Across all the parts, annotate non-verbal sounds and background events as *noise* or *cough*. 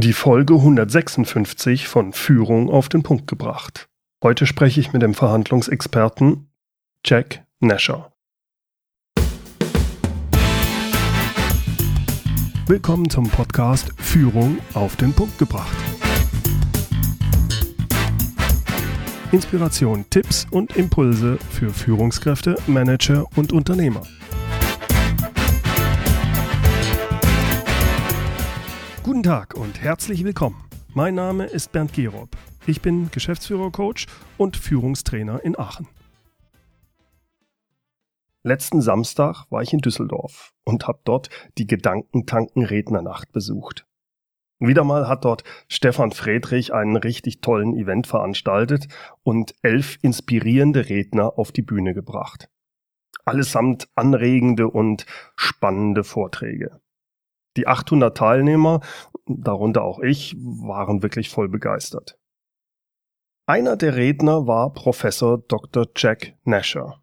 Die Folge 156 von Führung auf den Punkt gebracht. Heute spreche ich mit dem Verhandlungsexperten Jack Nasher. Willkommen zum Podcast Führung auf den Punkt gebracht. Inspiration, Tipps und Impulse für Führungskräfte, Manager und Unternehmer. Guten Tag und herzlich willkommen. Mein Name ist Bernd Gerob. Ich bin Geschäftsführer-Coach und Führungstrainer in Aachen. Letzten Samstag war ich in Düsseldorf und habe dort die Gedankentanken-Rednernacht besucht. Wieder mal hat dort Stefan Friedrich einen richtig tollen Event veranstaltet und elf inspirierende Redner auf die Bühne gebracht. Allesamt anregende und spannende Vorträge. Die 800 Teilnehmer, darunter auch ich, waren wirklich voll begeistert. Einer der Redner war Professor Dr. Jack Nasher.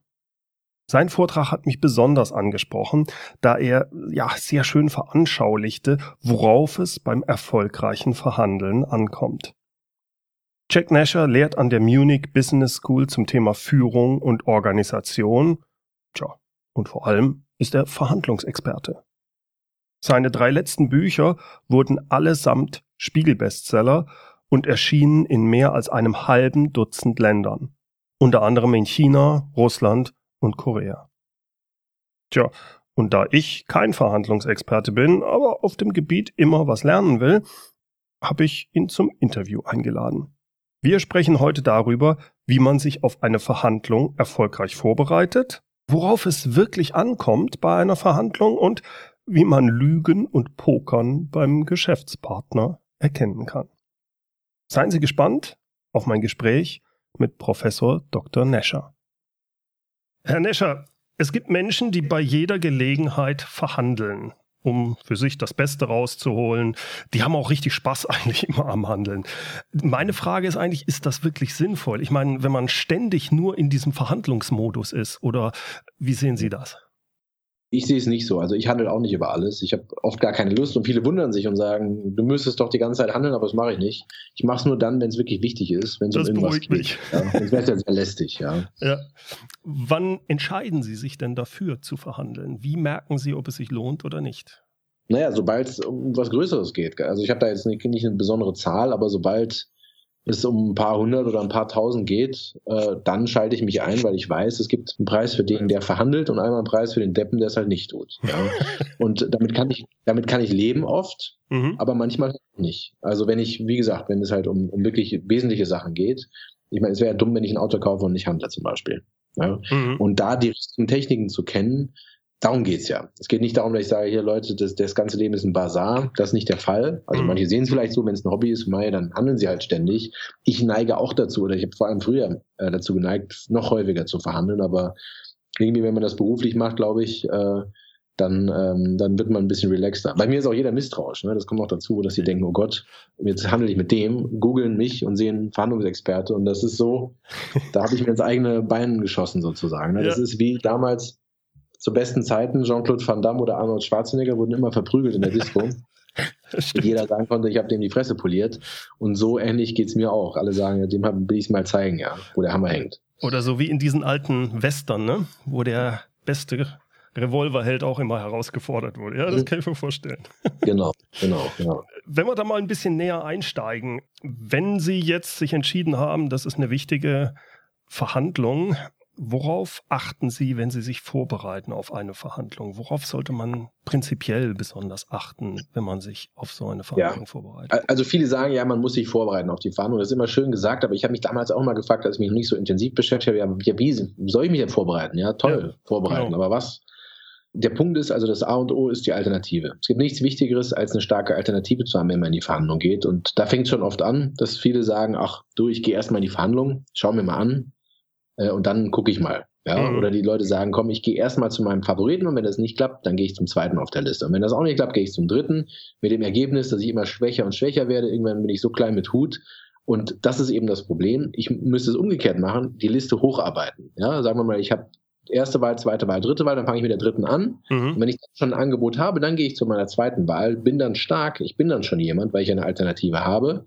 Sein Vortrag hat mich besonders angesprochen, da er ja sehr schön veranschaulichte, worauf es beim erfolgreichen Verhandeln ankommt. Jack Nasher lehrt an der Munich Business School zum Thema Führung und Organisation. Tja, und vor allem ist er Verhandlungsexperte. Seine drei letzten Bücher wurden allesamt Spiegelbestseller und erschienen in mehr als einem halben Dutzend Ländern, unter anderem in China, Russland und Korea. Tja, und da ich kein Verhandlungsexperte bin, aber auf dem Gebiet immer was lernen will, habe ich ihn zum Interview eingeladen. Wir sprechen heute darüber, wie man sich auf eine Verhandlung erfolgreich vorbereitet, worauf es wirklich ankommt bei einer Verhandlung und wie man Lügen und Pokern beim Geschäftspartner erkennen kann. Seien Sie gespannt auf mein Gespräch mit Professor Dr. Nescher. Herr Nescher, es gibt Menschen, die bei jeder Gelegenheit verhandeln, um für sich das Beste rauszuholen. Die haben auch richtig Spaß *laughs* eigentlich immer am Handeln. Meine Frage ist eigentlich, ist das wirklich sinnvoll? Ich meine, wenn man ständig nur in diesem Verhandlungsmodus ist, oder wie sehen Sie das? Ich sehe es nicht so. Also ich handle auch nicht über alles. Ich habe oft gar keine Lust und viele wundern sich und sagen, du müsstest doch die ganze Zeit handeln, aber das mache ich nicht. Ich mache es nur dann, wenn es wirklich wichtig ist, wenn es um irgendwas geht. Mich. Ja, das wäre ja sehr lästig, ja. ja. Wann entscheiden Sie sich denn dafür zu verhandeln? Wie merken Sie, ob es sich lohnt oder nicht? Naja, sobald es um was Größeres geht. Also ich habe da jetzt nicht, nicht eine besondere Zahl, aber sobald es um ein paar hundert oder ein paar tausend geht, äh, dann schalte ich mich ein, weil ich weiß, es gibt einen Preis für den, der verhandelt und einmal einen Preis für den Deppen, der es halt nicht tut. Ja? *laughs* und damit kann ich, damit kann ich leben oft, mhm. aber manchmal nicht. Also wenn ich, wie gesagt, wenn es halt um, um wirklich wesentliche Sachen geht, ich meine, es wäre ja dumm, wenn ich ein Auto kaufe und nicht handle zum Beispiel. Ja? Mhm. Und da die richtigen Techniken zu kennen, Darum geht's ja. Es geht nicht darum, dass ich sage, hier Leute, das, das ganze Leben ist ein Bazar. Das ist nicht der Fall. Also mhm. manche sehen es vielleicht so, wenn es ein Hobby ist, Mai, dann handeln sie halt ständig. Ich neige auch dazu, oder ich habe vor allem früher äh, dazu geneigt, noch häufiger zu verhandeln. Aber irgendwie, wenn man das beruflich macht, glaube ich, äh, dann, ähm, dann wird man ein bisschen relaxter. Bei mir ist auch jeder misstrauisch. Ne? Das kommt auch dazu, dass sie denken, oh Gott, jetzt handle ich mit dem, googeln mich und sehen Verhandlungsexperte. Und das ist so, da habe ich mir ins eigene Bein geschossen sozusagen. Ne? Das ja. ist wie damals zu besten Zeiten, Jean-Claude Van Damme oder Arnold Schwarzenegger wurden immer verprügelt in der *laughs* Disco. Jeder sagen konnte, ich habe dem die Fresse poliert. Und so ähnlich geht es mir auch. Alle sagen, dem will ich es mal zeigen, ja, wo der Hammer hängt. Oder so wie in diesen alten Western, ne? wo der beste Revolverheld auch immer herausgefordert wurde. Ja, das mhm. kann ich mir vorstellen. *laughs* Genau, genau, genau. Wenn wir da mal ein bisschen näher einsteigen, wenn Sie jetzt sich entschieden haben, das ist eine wichtige Verhandlung, Worauf achten Sie, wenn Sie sich vorbereiten auf eine Verhandlung? Worauf sollte man prinzipiell besonders achten, wenn man sich auf so eine Verhandlung ja. vorbereitet? Also viele sagen ja, man muss sich vorbereiten auf die Verhandlung. Das ist immer schön gesagt, aber ich habe mich damals auch mal gefragt, als ich mich nicht so intensiv beschäftigt habe, ja, wie soll ich mich denn vorbereiten? Ja, toll, ja, vorbereiten, genau. aber was? Der Punkt ist also, das A und O ist die Alternative. Es gibt nichts Wichtigeres, als eine starke Alternative zu haben, wenn man in die Verhandlung geht. Und da fängt es schon oft an, dass viele sagen, ach du, ich gehe erstmal in die Verhandlung, schau mir mal an, äh, und dann gucke ich mal. Ja? Mhm. Oder die Leute sagen, komm, ich gehe erstmal zu meinem Favoriten und wenn das nicht klappt, dann gehe ich zum zweiten auf der Liste. Und wenn das auch nicht klappt, gehe ich zum dritten, mit dem Ergebnis, dass ich immer schwächer und schwächer werde. Irgendwann bin ich so klein mit Hut. Und das ist eben das Problem. Ich müsste es umgekehrt machen, die Liste hocharbeiten. Ja, sagen wir mal, ich habe erste Wahl, zweite Wahl, dritte Wahl, dann fange ich mit der dritten an. Mhm. Und wenn ich schon ein Angebot habe, dann gehe ich zu meiner zweiten Wahl, bin dann stark, ich bin dann schon jemand, weil ich eine Alternative habe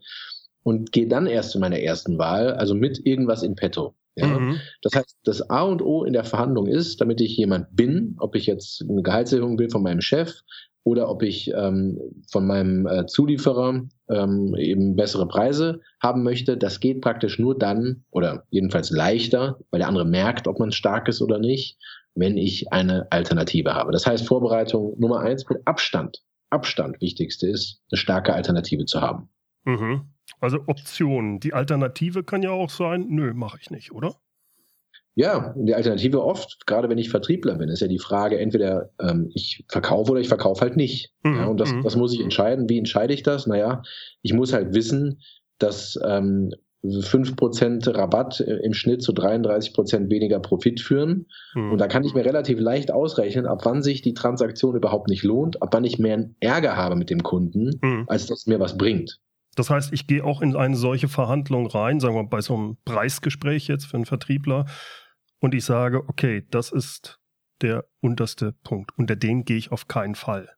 und gehe dann erst zu meiner ersten Wahl, also mit irgendwas in petto. Ja? Mhm. Das heißt, das A und O in der Verhandlung ist, damit ich jemand bin, ob ich jetzt eine Gehaltserhöhung will von meinem Chef oder ob ich ähm, von meinem äh, Zulieferer ähm, eben bessere Preise haben möchte, das geht praktisch nur dann oder jedenfalls leichter, weil der andere merkt, ob man stark ist oder nicht, wenn ich eine Alternative habe. Das heißt, Vorbereitung Nummer eins mit Abstand, Abstand wichtigste ist, eine starke Alternative zu haben. Mhm. Also Optionen. Die Alternative kann ja auch sein, nö, mache ich nicht, oder? Ja, die Alternative oft, gerade wenn ich Vertriebler bin, ist ja die Frage, entweder ähm, ich verkaufe oder ich verkaufe halt nicht. Mhm. Ja, und das, mhm. das muss ich entscheiden. Wie entscheide ich das? Naja, ich muss halt wissen, dass ähm, 5% Rabatt im Schnitt zu 33% weniger Profit führen. Mhm. Und da kann ich mir relativ leicht ausrechnen, ab wann sich die Transaktion überhaupt nicht lohnt, ab wann ich mehr Ärger habe mit dem Kunden, mhm. als dass es mir was bringt. Das heißt, ich gehe auch in eine solche Verhandlung rein, sagen wir bei so einem Preisgespräch jetzt für einen Vertriebler, und ich sage, okay, das ist der unterste Punkt. Unter den gehe ich auf keinen Fall.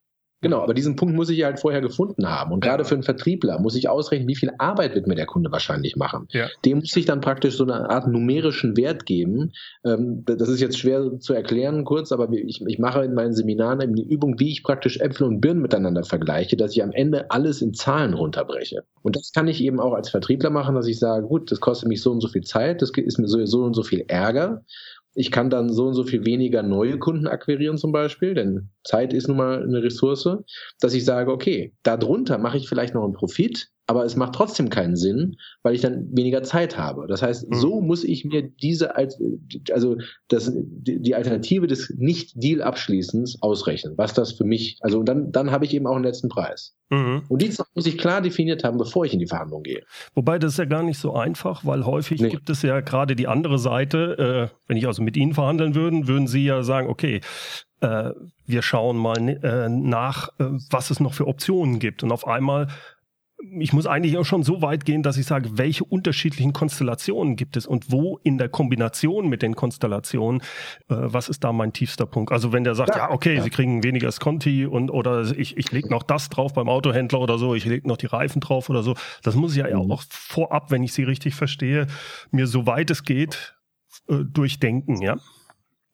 Genau, aber diesen Punkt muss ich ja halt vorher gefunden haben. Und gerade für einen Vertriebler muss ich ausrechnen, wie viel Arbeit wird mir der Kunde wahrscheinlich machen. Ja. Dem muss ich dann praktisch so eine Art numerischen Wert geben. Ähm, das ist jetzt schwer zu erklären kurz, aber ich, ich mache in meinen Seminaren eben die Übung, wie ich praktisch Äpfel und Birnen miteinander vergleiche, dass ich am Ende alles in Zahlen runterbreche. Und das kann ich eben auch als Vertriebler machen, dass ich sage, gut, das kostet mich so und so viel Zeit, das ist mir so und so viel Ärger. Ich kann dann so und so viel weniger neue Kunden akquirieren zum Beispiel, denn Zeit ist nun mal eine Ressource, dass ich sage, okay, darunter mache ich vielleicht noch einen Profit, aber es macht trotzdem keinen Sinn, weil ich dann weniger Zeit habe. Das heißt, mhm. so muss ich mir diese, also das, die Alternative des Nicht-Deal-Abschließens ausrechnen, was das für mich, also dann, dann habe ich eben auch einen letzten Preis. Mhm. Und die muss ich klar definiert haben, bevor ich in die Verhandlung gehe. Wobei das ist ja gar nicht so einfach, weil häufig nee. gibt es ja gerade die andere Seite, äh, wenn ich also mit Ihnen verhandeln würde, würden Sie ja sagen, okay, äh, wir schauen mal äh, nach, äh, was es noch für Optionen gibt. Und auf einmal ich muss eigentlich auch schon so weit gehen, dass ich sage, welche unterschiedlichen Konstellationen gibt es und wo in der Kombination mit den Konstellationen, äh, was ist da mein tiefster Punkt? Also wenn der sagt, ja, ja okay, ja. Sie kriegen weniger Sconti und oder ich, ich lege noch das drauf beim Autohändler oder so, ich lege noch die Reifen drauf oder so, das muss ich ja mhm. auch vorab, wenn ich Sie richtig verstehe, mir so weit es geht äh, durchdenken, ja?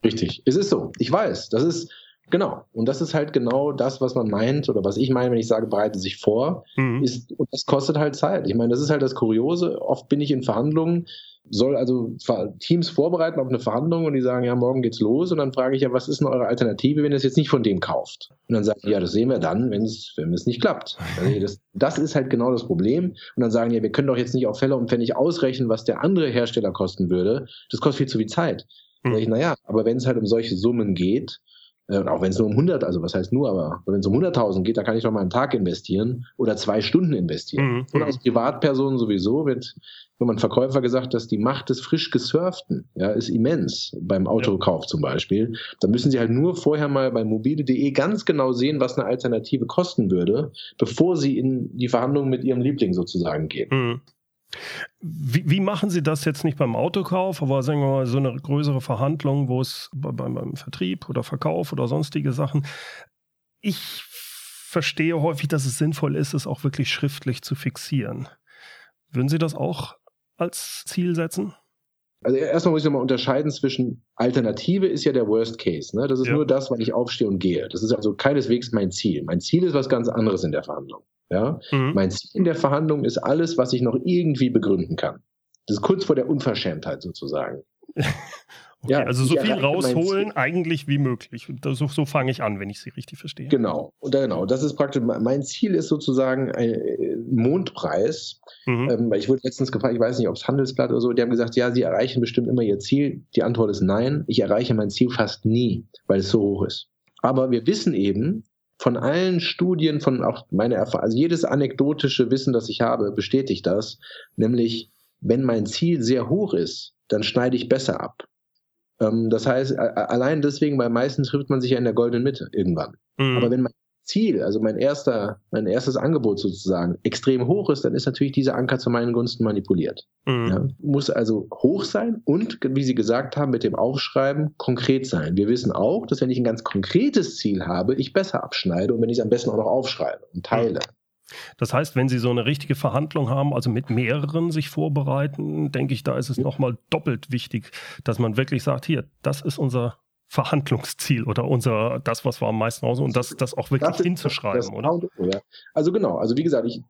Richtig, es ist so. Ich weiß, das ist Genau. Und das ist halt genau das, was man meint oder was ich meine, wenn ich sage, bereite sich vor. Mhm. Ist, und das kostet halt Zeit. Ich meine, das ist halt das Kuriose. Oft bin ich in Verhandlungen, soll also Teams vorbereiten auf eine Verhandlung und die sagen, ja, morgen geht's los. Und dann frage ich ja, was ist denn eure Alternative, wenn ihr es jetzt nicht von dem kauft? Und dann sagen die, ja, das sehen wir dann, wenn es, wenn es nicht klappt. Also das, das ist halt genau das Problem. Und dann sagen die, ja, wir können doch jetzt nicht auf Fälle und Pfennig ausrechnen, was der andere Hersteller kosten würde. Das kostet viel zu viel Zeit. Mhm. Dann ich, naja, aber wenn es halt um solche Summen geht, und auch wenn es nur um 100, also was heißt nur, aber wenn es um 100.000 geht, da kann ich doch mal einen Tag investieren oder zwei Stunden investieren. Mhm. Und als Privatperson sowieso wird, wenn man Verkäufer gesagt, dass die Macht des frisch gesurften ja, ist immens beim Autokauf ja. zum Beispiel. Da müssen Sie halt nur vorher mal bei mobile.de ganz genau sehen, was eine Alternative kosten würde, bevor Sie in die Verhandlungen mit Ihrem Liebling sozusagen gehen. Mhm. Wie, wie, machen Sie das jetzt nicht beim Autokauf, aber sagen wir mal so eine größere Verhandlung, wo es beim, beim Vertrieb oder Verkauf oder sonstige Sachen. Ich verstehe häufig, dass es sinnvoll ist, es auch wirklich schriftlich zu fixieren. Würden Sie das auch als Ziel setzen? Also erstmal muss ich nochmal unterscheiden zwischen Alternative ist ja der Worst Case. Ne? Das ist ja. nur das, wann ich aufstehe und gehe. Das ist also keineswegs mein Ziel. Mein Ziel ist was ganz anderes in der Verhandlung. Ja? Mhm. Mein Ziel in der Verhandlung ist alles, was ich noch irgendwie begründen kann. Das ist kurz vor der Unverschämtheit sozusagen. *laughs* Okay, ja, also so viel rausholen eigentlich wie möglich. Und so, so fange ich an, wenn ich Sie richtig verstehe. Genau, und genau. Das ist praktisch, mein Ziel ist sozusagen ein äh, Mondpreis. Mhm. Ähm, ich wurde letztens gefragt, ich weiß nicht, ob es Handelsblatt oder so, die haben gesagt, ja, Sie erreichen bestimmt immer Ihr Ziel. Die Antwort ist nein, ich erreiche mein Ziel fast nie, weil es so hoch ist. Aber wir wissen eben, von allen Studien, von auch meiner Erfahrung, also jedes anekdotische Wissen, das ich habe, bestätigt das, nämlich wenn mein Ziel sehr hoch ist, dann schneide ich besser ab. Ähm, das heißt, allein deswegen, weil meistens trifft man sich ja in der goldenen Mitte irgendwann. Mhm. Aber wenn mein Ziel, also mein erster, mein erstes Angebot sozusagen, extrem hoch ist, dann ist natürlich dieser Anker zu meinen Gunsten manipuliert. Mhm. Ja, muss also hoch sein und, wie Sie gesagt haben, mit dem Aufschreiben konkret sein. Wir wissen auch, dass wenn ich ein ganz konkretes Ziel habe, ich besser abschneide und wenn ich es am besten auch noch aufschreibe und teile. Das heißt, wenn Sie so eine richtige Verhandlung haben, also mit mehreren sich vorbereiten, denke ich, da ist es nochmal doppelt wichtig, dass man wirklich sagt, hier, das ist unser Verhandlungsziel oder unser, das, was wir am meisten raus und das, das auch wirklich das hinzuschreiben, das oder? O, ja. Also genau, also wie gesagt, ich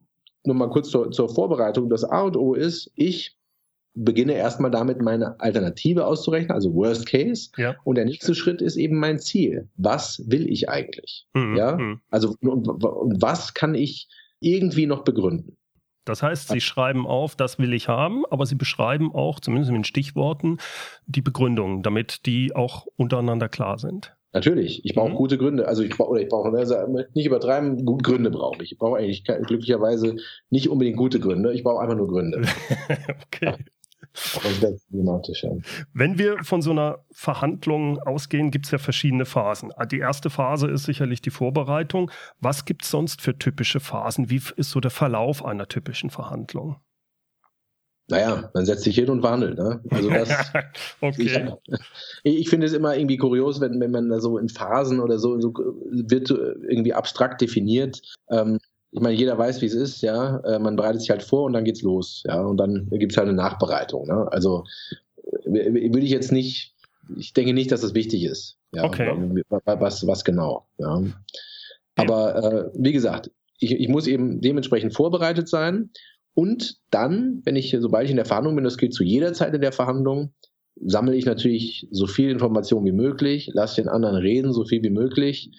nur mal kurz zur, zur Vorbereitung. Das A und O ist, ich beginne erstmal damit, meine Alternative auszurechnen, also Worst Case. Ja. Und der nächste Schritt ist eben mein Ziel. Was will ich eigentlich? Mhm. Ja, mhm. also was kann ich irgendwie noch begründen. Das heißt, Sie schreiben auf, das will ich haben, aber Sie beschreiben auch, zumindest in den Stichworten, die Begründungen, damit die auch untereinander klar sind. Natürlich, ich brauche mhm. gute Gründe. Also ich brauche, oder ich brauche also nicht übertreiben, gute Gründe brauche ich. Ich brauche eigentlich glücklicherweise nicht unbedingt gute Gründe, ich brauche einfach nur Gründe. *laughs* okay. Wenn wir von so einer Verhandlung ausgehen, gibt es ja verschiedene Phasen. Die erste Phase ist sicherlich die Vorbereitung. Was gibt es sonst für typische Phasen? Wie ist so der Verlauf einer typischen Verhandlung? Naja, man setzt sich hin und verhandelt. Ne? Also das, *laughs* okay. ich, *laughs* ich finde es immer irgendwie kurios, wenn, wenn man da so in Phasen oder so, so wird irgendwie abstrakt definiert. Ähm, ich meine, jeder weiß, wie es ist, ja. Äh, man bereitet sich halt vor und dann geht's los, ja. Und dann gibt es halt eine Nachbereitung. Ne? Also würde ich jetzt nicht, ich denke nicht, dass das wichtig ist. Ja? Okay. Was, was genau. Ja. Aber äh, wie gesagt, ich, ich muss eben dementsprechend vorbereitet sein. Und dann, wenn ich, sobald ich in der Verhandlung bin, das gilt zu jeder Zeit in der Verhandlung, sammle ich natürlich so viel Information wie möglich, lasse den anderen reden, so viel wie möglich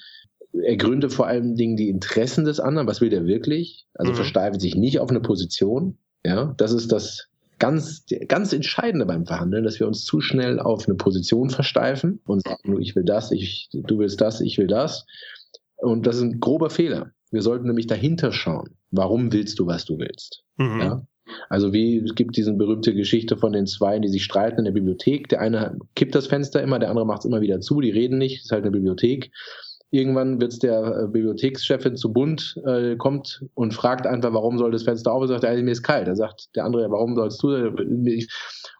ergründe vor allen Dingen die Interessen des anderen. Was will der wirklich? Also mhm. versteift sich nicht auf eine Position. Ja, das ist das ganz, ganz Entscheidende beim Verhandeln, dass wir uns zu schnell auf eine Position versteifen und sagen, ich will das, ich, du willst das, ich will das. Und das ist ein grober Fehler. Wir sollten nämlich dahinter schauen. Warum willst du, was du willst? Mhm. Ja? Also wie es gibt diese berühmte Geschichte von den zwei, die sich streiten in der Bibliothek. Der eine kippt das Fenster immer, der andere macht es immer wieder zu. Die reden nicht. Das ist halt eine Bibliothek. Irgendwann wird es der äh, Bibliothekschefin zu bunt, äh, kommt und fragt einfach, warum soll das Fenster auf? Und sagt, mir ist kalt. Da sagt der andere, warum sollst du?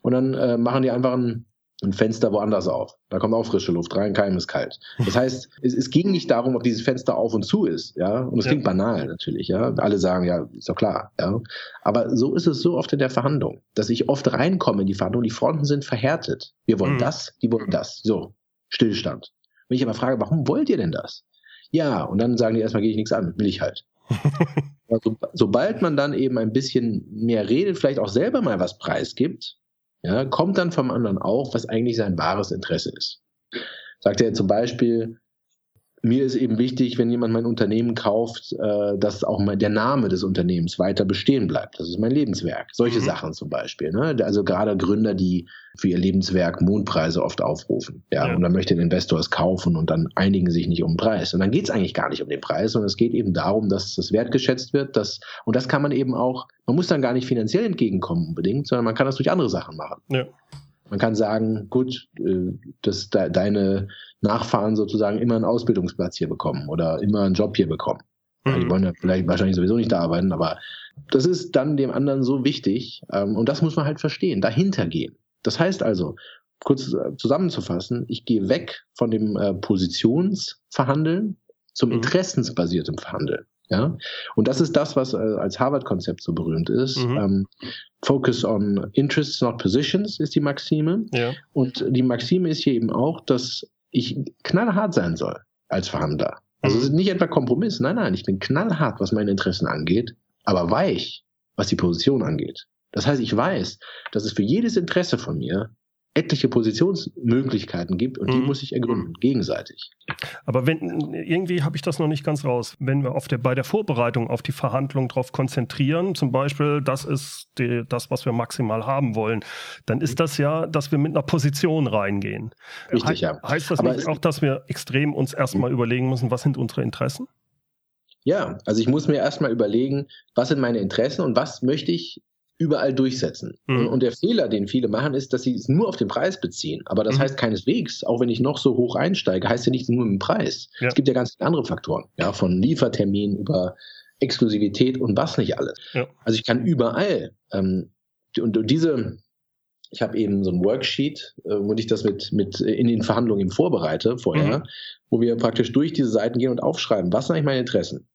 Und dann äh, machen die einfach ein, ein, Fenster woanders auf. Da kommt auch frische Luft rein, keinem ist kalt. Das *laughs* heißt, es, es, ging nicht darum, ob dieses Fenster auf und zu ist, ja. Und es ja. klingt banal natürlich, ja. Alle sagen, ja, ist doch klar, ja. Aber so ist es so oft in der Verhandlung, dass ich oft reinkomme in die Verhandlung, die Fronten sind verhärtet. Wir wollen mhm. das, die wollen das. So, Stillstand. Wenn ich aber frage, warum wollt ihr denn das? Ja, und dann sagen die erstmal, gehe ich nichts an, will ich halt. *laughs* also, sobald man dann eben ein bisschen mehr redet, vielleicht auch selber mal was preisgibt, ja, kommt dann vom anderen auch, was eigentlich sein wahres Interesse ist. Sagt er zum Beispiel, mir ist eben wichtig, wenn jemand mein Unternehmen kauft, äh, dass auch mal der Name des Unternehmens weiter bestehen bleibt. Das ist mein Lebenswerk. Solche mhm. Sachen zum Beispiel. Ne? Also gerade Gründer, die für ihr Lebenswerk Mondpreise oft aufrufen. Ja, ja. und dann möchte der Investor es kaufen und dann einigen sich nicht um den Preis. Und dann geht es eigentlich gar nicht um den Preis, sondern es geht eben darum, dass das wertgeschätzt wird. Dass, und das kann man eben auch, man muss dann gar nicht finanziell entgegenkommen unbedingt, sondern man kann das durch andere Sachen machen. Ja. Man kann sagen, gut, äh, dass deine Nachfahren sozusagen immer einen Ausbildungsplatz hier bekommen oder immer einen Job hier bekommen. Mhm. Die wollen ja vielleicht wahrscheinlich sowieso nicht da arbeiten, aber das ist dann dem anderen so wichtig ähm, und das muss man halt verstehen, dahinter gehen. Das heißt also, kurz zusammenzufassen, ich gehe weg von dem äh, Positionsverhandeln zum mhm. interessensbasierten Verhandeln. Ja, und das ist das, was äh, als Harvard-Konzept so berühmt ist. Mhm. Ähm, Focus on interests, not positions ist die Maxime. Ja. Und die Maxime ist hier eben auch, dass ich knallhart sein soll als Verhandler. Also mhm. es ist nicht etwa Kompromiss, nein, nein, ich bin knallhart, was meine Interessen angeht, aber weich, was die Position angeht. Das heißt, ich weiß, dass es für jedes Interesse von mir etliche Positionsmöglichkeiten gibt und die mhm. muss ich ergründen, gegenseitig. Aber wenn irgendwie habe ich das noch nicht ganz raus. Wenn wir auf der, bei der Vorbereitung auf die Verhandlung darauf konzentrieren, zum Beispiel, das ist die, das, was wir maximal haben wollen, dann ist das ja, dass wir mit einer Position reingehen. Richtig, He ja. Heißt das nicht auch, dass wir extrem uns erstmal überlegen müssen, was sind unsere Interessen? Ja, also ich muss mir erstmal überlegen, was sind meine Interessen und was möchte ich überall durchsetzen. Mhm. Und der Fehler, den viele machen, ist, dass sie es nur auf den Preis beziehen. Aber das mhm. heißt keineswegs, auch wenn ich noch so hoch einsteige, heißt ja nicht nur im Preis. Ja. Es gibt ja ganz viele andere Faktoren, ja, von Liefertermin über Exklusivität und was nicht alles. Ja. Also ich kann überall ähm, und, und diese ich habe eben so ein Worksheet, äh, wo ich das mit, mit in den Verhandlungen eben vorbereite vorher, mhm. wo wir praktisch durch diese Seiten gehen und aufschreiben, was sind eigentlich meine Interessen?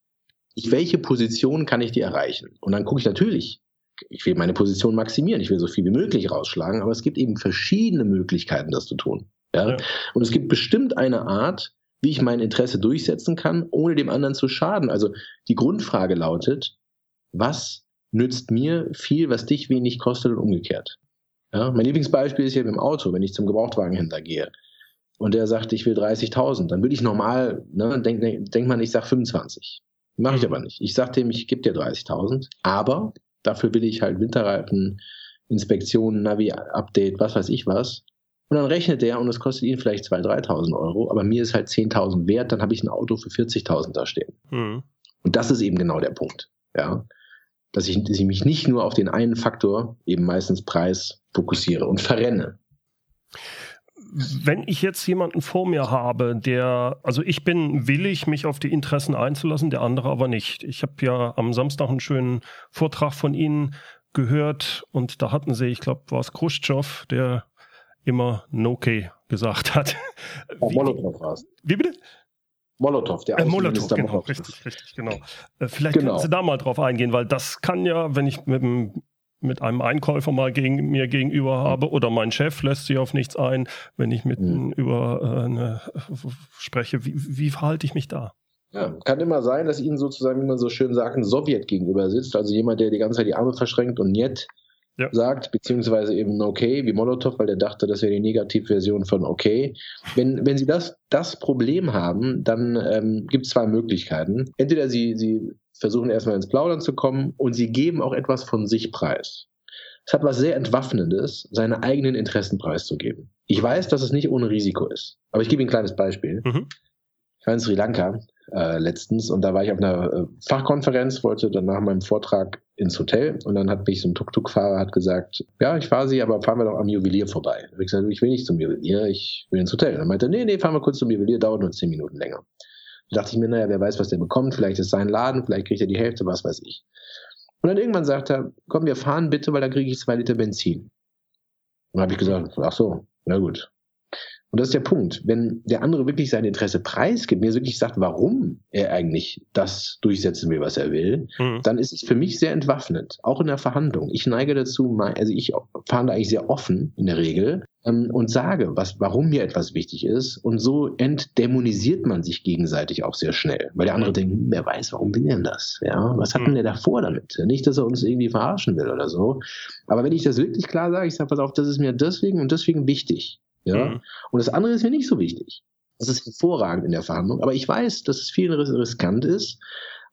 Ich, welche Position kann ich die erreichen? Und dann gucke ich natürlich, ich will meine Position maximieren, ich will so viel wie möglich rausschlagen, aber es gibt eben verschiedene Möglichkeiten, das zu tun. Ja? ja. Und es gibt bestimmt eine Art, wie ich mein Interesse durchsetzen kann, ohne dem anderen zu schaden. Also die Grundfrage lautet, was nützt mir viel, was dich wenig kostet und umgekehrt? Ja, mein Lieblingsbeispiel ist hier mit dem Auto, wenn ich zum Gebrauchtwagenhändler gehe und der sagt, ich will 30.000, dann würde ich normal, ne, denk, denk man, ich sage 25. Mache ich mhm. aber nicht. Ich sage dem, ich gebe dir 30.000, aber dafür will ich halt Winterreifen, Inspektionen, Navi-Update, was weiß ich was. Und dann rechnet der und es kostet ihn vielleicht 2.000, 3.000 Euro, aber mir ist halt 10.000 wert, dann habe ich ein Auto für 40.000 da stehen. Mhm. Und das ist eben genau der Punkt. Ja dass ich, dass ich mich nicht nur auf den einen Faktor, eben meistens Preis, fokussiere und verrenne. Wenn ich jetzt jemanden vor mir habe, der, also ich bin willig, mich auf die Interessen einzulassen, der andere aber nicht. Ich habe ja am Samstag einen schönen Vortrag von Ihnen gehört und da hatten Sie, ich glaube, war es Khrushchev, der immer Noke gesagt hat. Ja, wie, wie bitte? Molotow, der äh, Molotow, genau, Molotow. richtig, richtig, genau. Äh, vielleicht genau. können Sie da mal drauf eingehen, weil das kann ja, wenn ich mit, mit einem Einkäufer mal gegen, mir gegenüber habe oder mein Chef lässt sich auf nichts ein, wenn ich mit mhm. über äh, eine, spreche, wie, wie verhalte ich mich da? Ja, kann immer sein, dass Ihnen sozusagen, wie man so schön sagt, ein Sowjet gegenüber sitzt, also jemand, der die ganze Zeit die Arme verschränkt und nicht ja. sagt, beziehungsweise eben okay, wie Molotow, weil der dachte, das wäre die Negativversion von okay. Wenn, wenn Sie das, das Problem haben, dann ähm, gibt es zwei Möglichkeiten. Entweder Sie, Sie versuchen erstmal ins Plaudern zu kommen und Sie geben auch etwas von sich preis. Es hat was sehr Entwaffnendes, seine eigenen Interessen preiszugeben. Ich weiß, dass es nicht ohne Risiko ist, aber ich gebe Ihnen ein kleines Beispiel. Mhm. Ich war in Sri Lanka äh, letztens und da war ich auf einer äh, Fachkonferenz, wollte dann nach meinem Vortrag ins Hotel und dann hat mich so ein Tuk-Tuk-Fahrer hat gesagt, ja, ich fahre Sie, aber fahren wir doch am Juwelier vorbei. Da habe ich gesagt, ich will nicht zum Juwelier, ich will ins Hotel. Und dann meinte er, nee, nee, fahren wir kurz zum Juwelier, dauert nur zehn Minuten länger. Da dachte ich mir, naja, wer weiß, was der bekommt, vielleicht ist sein Laden, vielleicht kriegt er die Hälfte, was weiß ich. Und dann irgendwann sagt er, komm, wir fahren bitte, weil da kriege ich zwei Liter Benzin. Und dann habe ich gesagt, ach so, na gut. Und das ist der Punkt. Wenn der andere wirklich sein Interesse preisgibt, mir wirklich sagt, warum er eigentlich das durchsetzen will, was er will, mhm. dann ist es für mich sehr entwaffnend, auch in der Verhandlung. Ich neige dazu, also ich verhandle eigentlich sehr offen in der Regel ähm, und sage, was, warum mir etwas wichtig ist. Und so entdämonisiert man sich gegenseitig auch sehr schnell, weil der andere mhm. denkt, wer weiß, warum will er das? Ja, was hat denn der davor damit? Nicht, dass er uns irgendwie verarschen will oder so. Aber wenn ich das wirklich klar sage, ich sage, pass auf, das ist mir deswegen und deswegen wichtig. Ja? Mhm. Und das andere ist mir nicht so wichtig. Das ist hervorragend in der Verhandlung. Aber ich weiß, dass es viel riskant ist.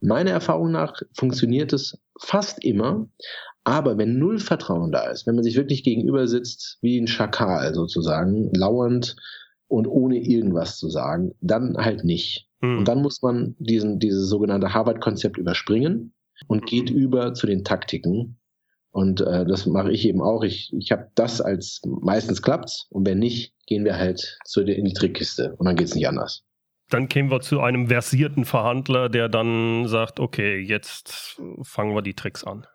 Meiner Erfahrung nach funktioniert es fast immer. Aber wenn null Vertrauen da ist, wenn man sich wirklich gegenüber sitzt, wie ein Schakal sozusagen, lauernd und ohne irgendwas zu sagen, dann halt nicht. Mhm. Und dann muss man diesen, dieses sogenannte Harvard-Konzept überspringen und geht über zu den Taktiken, und äh, das mache ich eben auch. Ich, ich habe das als meistens klappt's und wenn nicht, gehen wir halt zu der, in die Trickkiste und dann geht's nicht anders. Dann kämen wir zu einem versierten Verhandler, der dann sagt, okay, jetzt fangen wir die Tricks an.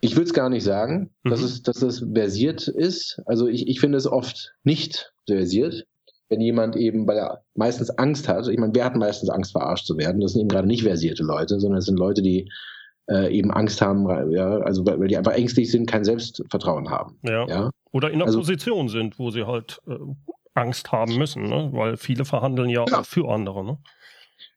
Ich würde es gar nicht sagen, mhm. dass, es, dass es versiert ist. Also ich, ich finde es oft nicht versiert, wenn jemand eben, weil er meistens Angst hat, ich meine, wer hat meistens Angst, verarscht zu werden? Das sind eben gerade nicht versierte Leute, sondern es sind Leute, die äh, eben Angst haben, ja, also weil, weil die einfach ängstlich sind, kein Selbstvertrauen haben. Ja. ja? Oder in einer also, Position sind, wo sie halt äh, Angst haben müssen, ne? weil viele verhandeln ja, ja. auch für andere. Ne?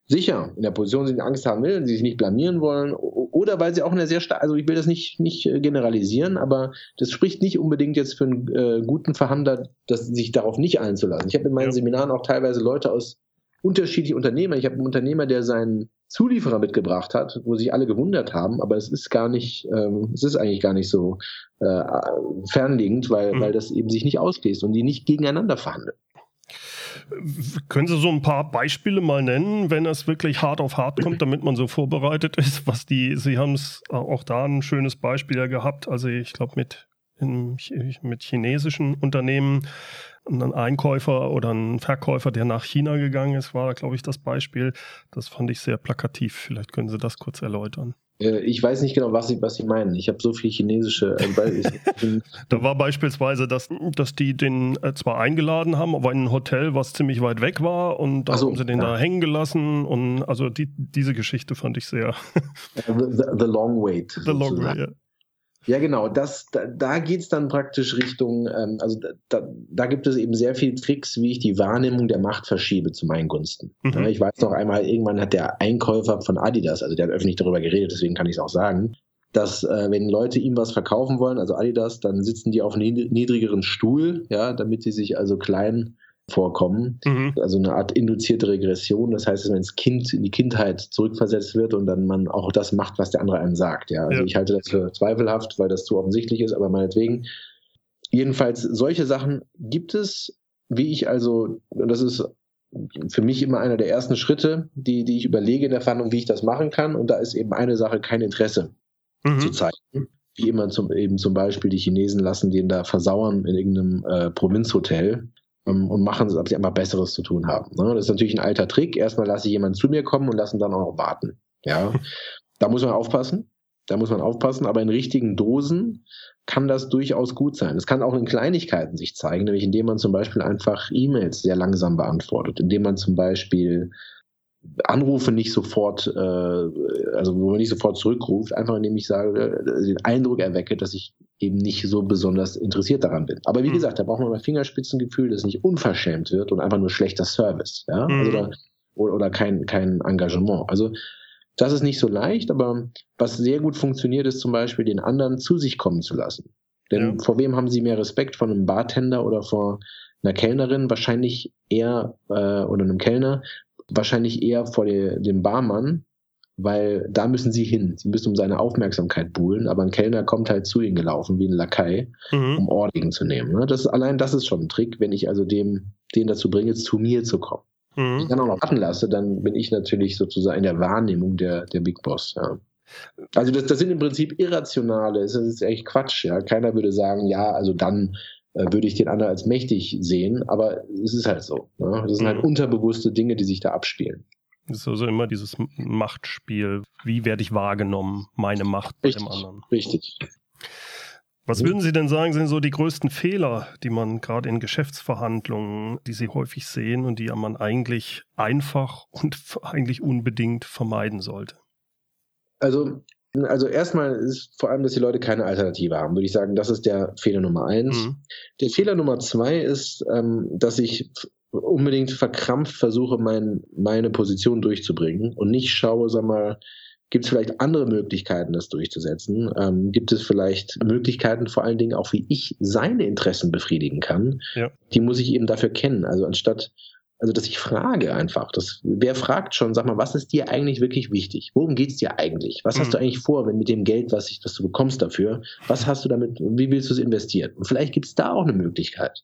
Sicher, in der Position sind, Angst haben will, sie sich nicht blamieren wollen, oder weil sie auch eine sehr starke, also ich will das nicht, nicht äh, generalisieren, aber das spricht nicht unbedingt jetzt für einen äh, guten Verhandler, dass, sich darauf nicht einzulassen. Ich habe in meinen ja. Seminaren auch teilweise Leute aus unterschiedlichen Unternehmen. Ich habe einen Unternehmer, der seinen Zulieferer mitgebracht hat, wo sich alle gewundert haben, aber es ist gar nicht, ähm, es ist eigentlich gar nicht so äh, fernliegend, weil, mhm. weil das eben sich nicht ausschließt und die nicht gegeneinander verhandeln. Können Sie so ein paar Beispiele mal nennen, wenn es wirklich hart auf hart kommt, damit man so vorbereitet ist, was die, Sie haben es auch da ein schönes Beispiel ja gehabt, also ich glaube mit, mit chinesischen Unternehmen, ein Einkäufer oder ein Verkäufer, der nach China gegangen ist, war, glaube ich, das Beispiel. Das fand ich sehr plakativ. Vielleicht können Sie das kurz erläutern. Äh, ich weiß nicht genau, was Sie, was Sie meinen. Ich habe so viel chinesische. Äh, *laughs* da war beispielsweise, dass, dass die den äh, zwar eingeladen haben, aber in ein Hotel, was ziemlich weit weg war und da so, haben sie den ja. da hängen gelassen und also die, diese Geschichte fand ich sehr. the, the, the long wait. The long wait, ja. Ja, genau. Das, da, da geht es dann praktisch Richtung, ähm, also da, da gibt es eben sehr viele Tricks, wie ich die Wahrnehmung der Macht verschiebe zu meinen Gunsten. Mhm. Ja, ich weiß noch einmal, irgendwann hat der Einkäufer von Adidas, also der hat öffentlich darüber geredet, deswegen kann ich es auch sagen, dass äh, wenn Leute ihm was verkaufen wollen, also Adidas, dann sitzen die auf einem niedrigeren Stuhl, ja, damit sie sich also klein vorkommen. Mhm. Also eine Art induzierte Regression. Das heißt, wenn das Kind in die Kindheit zurückversetzt wird und dann man auch das macht, was der andere einem sagt. Ja, also ja. ich halte das für zweifelhaft, weil das zu offensichtlich ist, aber meinetwegen. Jedenfalls, solche Sachen gibt es, wie ich also, das ist für mich immer einer der ersten Schritte, die, die ich überlege in der Verhandlung, wie ich das machen kann. Und da ist eben eine Sache, kein Interesse mhm. zu zeigen. Wie immer zum, eben zum Beispiel die Chinesen lassen den da versauern in irgendeinem äh, Provinzhotel und machen es, ob sie einfach Besseres zu tun haben. Ne? Das ist natürlich ein alter Trick. Erstmal lasse ich jemanden zu mir kommen und lassen dann auch noch warten. Ja, *laughs* da muss man aufpassen. Da muss man aufpassen, aber in richtigen Dosen kann das durchaus gut sein. Es kann auch in Kleinigkeiten sich zeigen, nämlich indem man zum Beispiel einfach E-Mails sehr langsam beantwortet, indem man zum Beispiel Anrufe nicht sofort, äh, also wo man nicht sofort zurückruft, einfach indem ich sage, äh, den Eindruck erwecke, dass ich eben nicht so besonders interessiert daran bin. Aber wie mhm. gesagt, da braucht man mal Fingerspitzengefühl, dass nicht unverschämt wird und einfach nur schlechter Service, ja, mhm. also da, oder, oder kein, kein Engagement. Also das ist nicht so leicht, aber was sehr gut funktioniert, ist zum Beispiel den anderen zu sich kommen zu lassen. Denn ja. vor wem haben Sie mehr Respekt? Von einem Bartender oder vor einer Kellnerin? Wahrscheinlich eher, äh, oder einem Kellner, wahrscheinlich eher vor der, dem Barmann, weil da müssen sie hin. Sie müssen um seine Aufmerksamkeit buhlen, aber ein Kellner kommt halt zu ihnen gelaufen, wie ein Lakai, mhm. um Ordnung zu nehmen. Ne? Das ist, allein das ist schon ein Trick, wenn ich also dem, den dazu bringe, zu mir zu kommen. Mhm. Wenn ich dann auch noch warten lasse, dann bin ich natürlich sozusagen in der Wahrnehmung der, der Big Boss. Ja. Also das, das sind im Prinzip irrationale, das ist echt Quatsch. Ja. Keiner würde sagen, ja, also dann äh, würde ich den anderen als mächtig sehen, aber es ist halt so. Ne? Das sind halt mhm. unterbewusste Dinge, die sich da abspielen. Das ist also immer dieses Machtspiel. Wie werde ich wahrgenommen? Meine Macht richtig, bei dem anderen. Richtig. Was würden Sie denn sagen, sind so die größten Fehler, die man gerade in Geschäftsverhandlungen, die Sie häufig sehen und die man eigentlich einfach und eigentlich unbedingt vermeiden sollte? Also also erstmal ist vor allem, dass die Leute keine Alternative haben, würde ich sagen, das ist der Fehler Nummer eins. Mhm. Der Fehler Nummer zwei ist, ähm, dass ich unbedingt verkrampft versuche, mein, meine Position durchzubringen und nicht schaue, sag mal, gibt es vielleicht andere Möglichkeiten, das durchzusetzen? Ähm, gibt es vielleicht Möglichkeiten, vor allen Dingen auch, wie ich seine Interessen befriedigen kann? Ja. Die muss ich eben dafür kennen. Also anstatt also dass ich frage einfach. Das, wer fragt schon, sag mal, was ist dir eigentlich wirklich wichtig? Worum geht's dir eigentlich? Was mhm. hast du eigentlich vor, wenn mit dem Geld, was, ich, was du bekommst dafür, was hast du damit, wie willst du es investieren? Und vielleicht gibt's da auch eine Möglichkeit.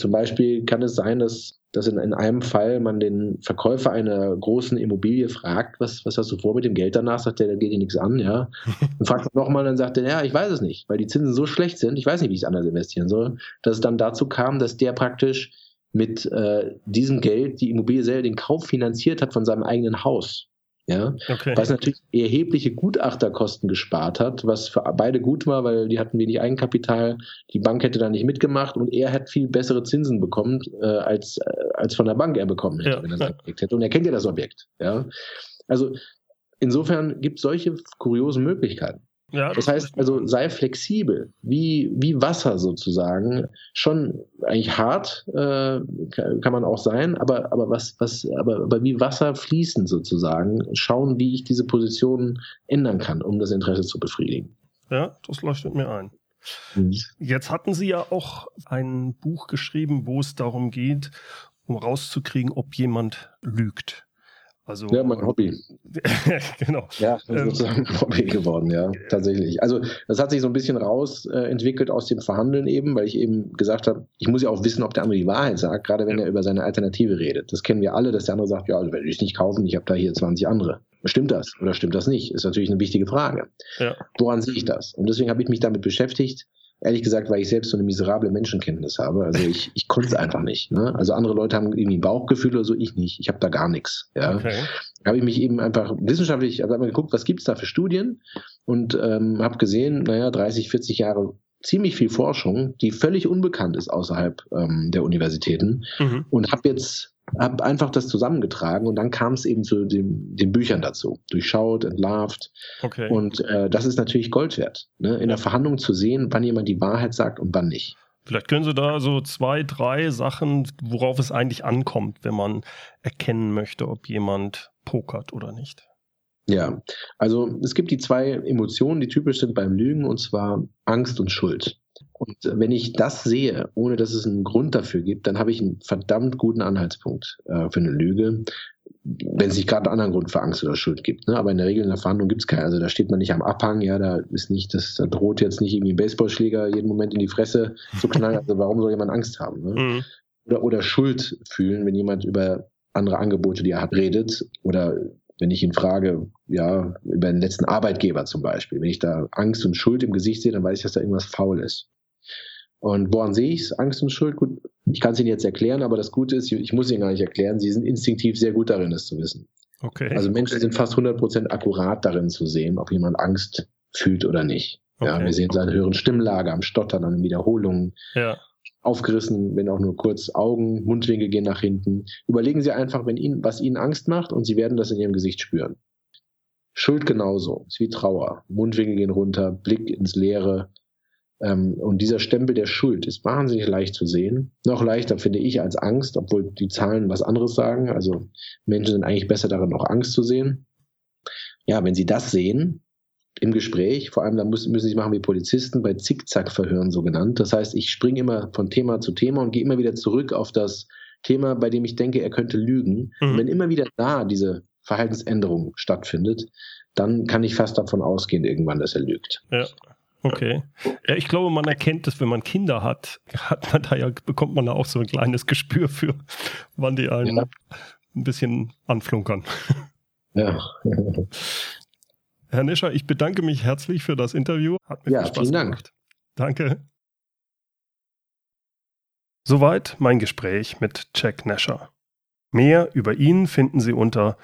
Zum Beispiel kann es sein, dass, dass in, in einem Fall man den Verkäufer einer großen Immobilie fragt, was, was hast du vor mit dem Geld danach? Sagt er, da geht dir nichts an, ja. *laughs* Und fragt nochmal, dann sagt er, ja, ich weiß es nicht, weil die Zinsen so schlecht sind, ich weiß nicht, wie ich es anders investieren soll, dass es dann dazu kam, dass der praktisch mit äh, diesem Geld die Immobilie selber den Kauf finanziert hat von seinem eigenen Haus. Ja, okay. was natürlich erhebliche Gutachterkosten gespart hat, was für beide gut war, weil die hatten wenig Eigenkapital, die Bank hätte da nicht mitgemacht und er hat viel bessere Zinsen bekommen, äh, als, äh, als von der Bank er bekommen hätte, ja. wenn er das Objekt hätte. Und er kennt ja das Objekt. Ja, also insofern gibt es solche kuriosen Möglichkeiten. Ja, das, das heißt also, sei flexibel, wie, wie Wasser sozusagen. Schon eigentlich hart äh, kann man auch sein, aber, aber, was, was, aber, aber wie Wasser fließend sozusagen. Schauen, wie ich diese Position ändern kann, um das Interesse zu befriedigen. Ja, das leuchtet mir ein. Mhm. Jetzt hatten Sie ja auch ein Buch geschrieben, wo es darum geht, um rauszukriegen, ob jemand lügt. Also, ja, mein Hobby. *laughs* genau. Ja, das ist ähm, sozusagen ein Hobby geworden, ja, tatsächlich. Also das hat sich so ein bisschen rausentwickelt äh, aus dem Verhandeln eben, weil ich eben gesagt habe, ich muss ja auch wissen, ob der andere die Wahrheit sagt, gerade wenn ja. er über seine Alternative redet. Das kennen wir alle, dass der andere sagt, ja, also werde ich nicht kaufen, ich habe da hier 20 andere. Stimmt das oder stimmt das nicht? Ist natürlich eine wichtige Frage. Ja. Woran sehe ich das? Und deswegen habe ich mich damit beschäftigt, ehrlich gesagt, weil ich selbst so eine miserable Menschenkenntnis habe. Also ich, ich konnte es einfach nicht. Ne? Also andere Leute haben irgendwie ein Bauchgefühl oder so, ich nicht. Ich habe da gar nichts. Ja? Okay. Habe ich mich eben einfach wissenschaftlich, also habe geguckt, was gibt's da für Studien und ähm, habe gesehen, naja, 30, 40 Jahre ziemlich viel Forschung, die völlig unbekannt ist außerhalb ähm, der Universitäten mhm. und habe jetzt habe einfach das zusammengetragen und dann kam es eben zu dem, den Büchern dazu. Durchschaut, entlarvt. Okay. Und äh, das ist natürlich Gold wert, ne? in der Verhandlung zu sehen, wann jemand die Wahrheit sagt und wann nicht. Vielleicht können Sie da so zwei, drei Sachen, worauf es eigentlich ankommt, wenn man erkennen möchte, ob jemand pokert oder nicht. Ja, also es gibt die zwei Emotionen, die typisch sind beim Lügen, und zwar Angst und Schuld. Und wenn ich das sehe, ohne dass es einen Grund dafür gibt, dann habe ich einen verdammt guten Anhaltspunkt äh, für eine Lüge, wenn es nicht gerade einen anderen Grund für Angst oder Schuld gibt. Ne? Aber in der Regel in der Verhandlung gibt es keinen. Also da steht man nicht am Abhang, ja, da ist nicht, das, da droht jetzt nicht irgendwie ein Baseballschläger jeden Moment in die Fresse zu knallen. Also warum soll jemand Angst haben? Ne? Mhm. Oder, oder Schuld fühlen, wenn jemand über andere Angebote, die er hat, redet oder wenn ich ihn frage, ja, über den letzten Arbeitgeber zum Beispiel, wenn ich da Angst und Schuld im Gesicht sehe, dann weiß ich, dass da irgendwas faul ist. Und woran sehe ich es? Angst und Schuld? Gut, ich kann es Ihnen jetzt erklären, aber das Gute ist, ich muss Ihnen gar nicht erklären, Sie sind instinktiv sehr gut darin, es zu wissen. Okay. Also Menschen okay. sind fast 100% akkurat darin zu sehen, ob jemand Angst fühlt oder nicht. Okay. Ja, wir sehen seine höheren Stimmlage, am Stottern, an den Wiederholungen. Ja. Aufgerissen, wenn auch nur kurz Augen, Mundwinkel gehen nach hinten. Überlegen Sie einfach, wenn Ihnen, was Ihnen Angst macht und Sie werden das in Ihrem Gesicht spüren. Schuld genauso, ist wie Trauer. Mundwinkel gehen runter, Blick ins Leere, ähm, und dieser Stempel der Schuld ist wahnsinnig leicht zu sehen. Noch leichter finde ich als Angst, obwohl die Zahlen was anderes sagen. Also Menschen sind eigentlich besser darin, auch Angst zu sehen. Ja, wenn sie das sehen im Gespräch, vor allem dann müssen, müssen sie machen wie Polizisten bei Zickzack-Verhören so genannt. Das heißt, ich springe immer von Thema zu Thema und gehe immer wieder zurück auf das Thema, bei dem ich denke, er könnte lügen. Mhm. Und wenn immer wieder da diese Verhaltensänderung stattfindet, dann kann ich fast davon ausgehen, irgendwann, dass er lügt. Ja. Okay. Ja, ich glaube, man erkennt es, wenn man Kinder hat, hat man da ja, bekommt man da auch so ein kleines Gespür für, wann die einen ja. ein bisschen anflunkern. Ja. *laughs* Herr Nischer, ich bedanke mich herzlich für das Interview. Hat mir ja, Spaß vielen Dank. Gemacht. Danke. Soweit mein Gespräch mit Jack Nasher. Mehr über ihn finden Sie unter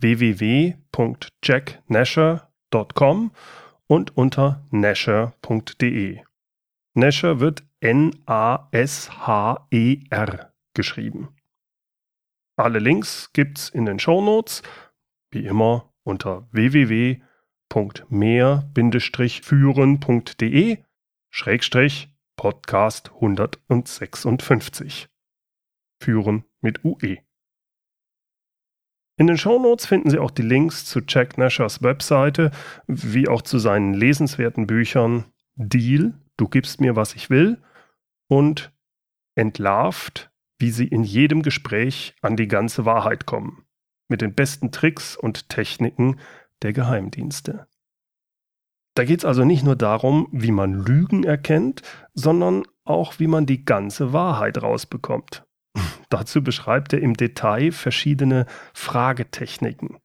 www.jacknasher.com und unter nasher.de. Nasher wird N-A-S-H-E-R geschrieben. Alle Links gibt's in den Shownotes, wie immer unter www.mehr-führen.de Schrägstrich Podcast 156. Führen mit UE. In den Shownotes finden Sie auch die Links zu Jack Nashers Webseite, wie auch zu seinen lesenswerten Büchern Deal, du gibst mir, was ich will und Entlarvt, wie Sie in jedem Gespräch an die ganze Wahrheit kommen, mit den besten Tricks und Techniken der Geheimdienste. Da geht es also nicht nur darum, wie man Lügen erkennt, sondern auch, wie man die ganze Wahrheit rausbekommt. *laughs* Dazu beschreibt er im Detail verschiedene Fragetechniken.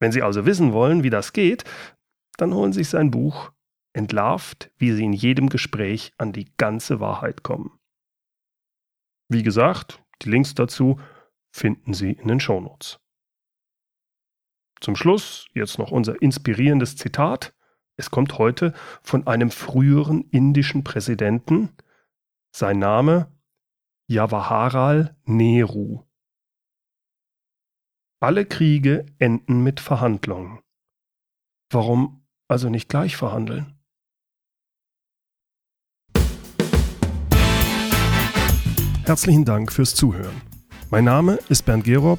Wenn Sie also wissen wollen, wie das geht, dann holen Sie sich sein Buch Entlarvt, wie Sie in jedem Gespräch an die ganze Wahrheit kommen. Wie gesagt, die Links dazu finden Sie in den Shownotes. Zum Schluss jetzt noch unser inspirierendes Zitat. Es kommt heute von einem früheren indischen Präsidenten. Sein Name Jawaharlal Nehru. Alle Kriege enden mit Verhandlungen. Warum also nicht gleich verhandeln? Herzlichen Dank fürs Zuhören. Mein Name ist Bernd Gerob